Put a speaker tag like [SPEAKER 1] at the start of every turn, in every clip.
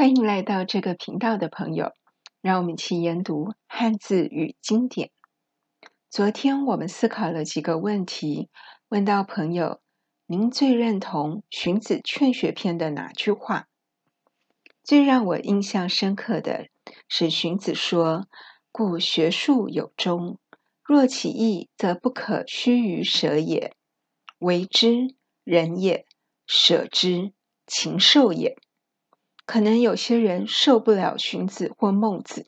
[SPEAKER 1] 欢迎来到这个频道的朋友，让我们一起研读汉字与经典。昨天我们思考了几个问题，问到朋友：您最认同《荀子·劝学篇》的哪句话？最让我印象深刻的是荀子说：“故学术有终，若其义，则不可虚于舍也。为之，仁也；舍之，禽兽也。”可能有些人受不了荀子或孟子，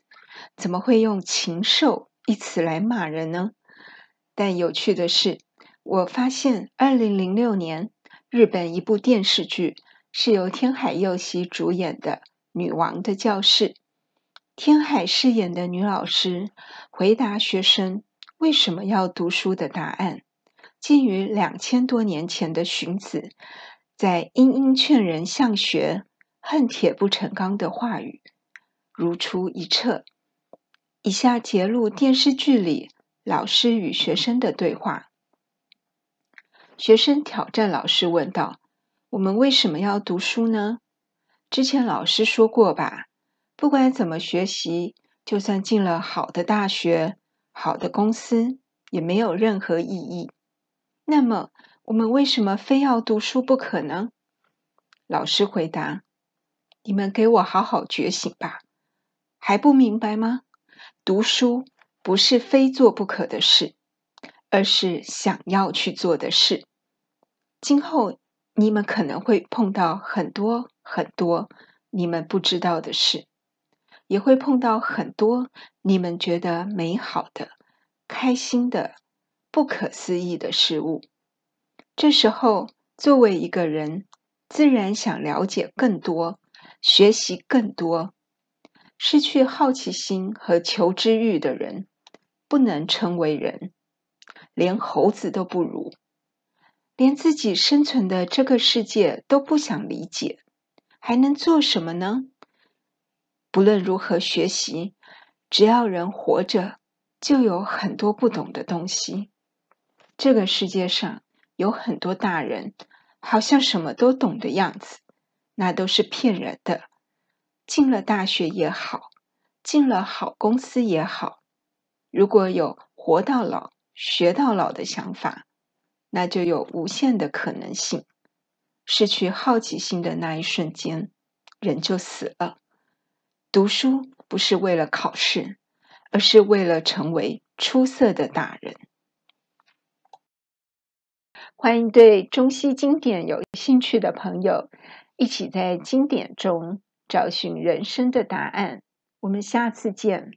[SPEAKER 1] 怎么会用“禽兽”一词来骂人呢？但有趣的是，我发现二零零六年日本一部电视剧是由天海佑希主演的《女王的教室》，天海饰演的女老师回答学生为什么要读书的答案，近于两千多年前的荀子在“殷殷劝人向学”。恨铁不成钢的话语如出一辙。以下节录电视剧里老师与学生的对话。学生挑战老师问道：“我们为什么要读书呢？之前老师说过吧，不管怎么学习，就算进了好的大学、好的公司，也没有任何意义。那么，我们为什么非要读书不可呢？”老师回答。你们给我好好觉醒吧！还不明白吗？读书不是非做不可的事，而是想要去做的事。今后你们可能会碰到很多很多你们不知道的事，也会碰到很多你们觉得美好的、开心的、不可思议的事物。这时候，作为一个人，自然想了解更多。学习更多，失去好奇心和求知欲的人，不能称为人，连猴子都不如，连自己生存的这个世界都不想理解，还能做什么呢？不论如何学习，只要人活着，就有很多不懂的东西。这个世界上有很多大人，好像什么都懂的样子。那都是骗人的。进了大学也好，进了好公司也好，如果有活到老、学到老的想法，那就有无限的可能性。失去好奇心的那一瞬间，人就死了。读书不是为了考试，而是为了成为出色的大人。欢迎对中西经典有兴趣的朋友。一起在经典中找寻人生的答案。我们下次见。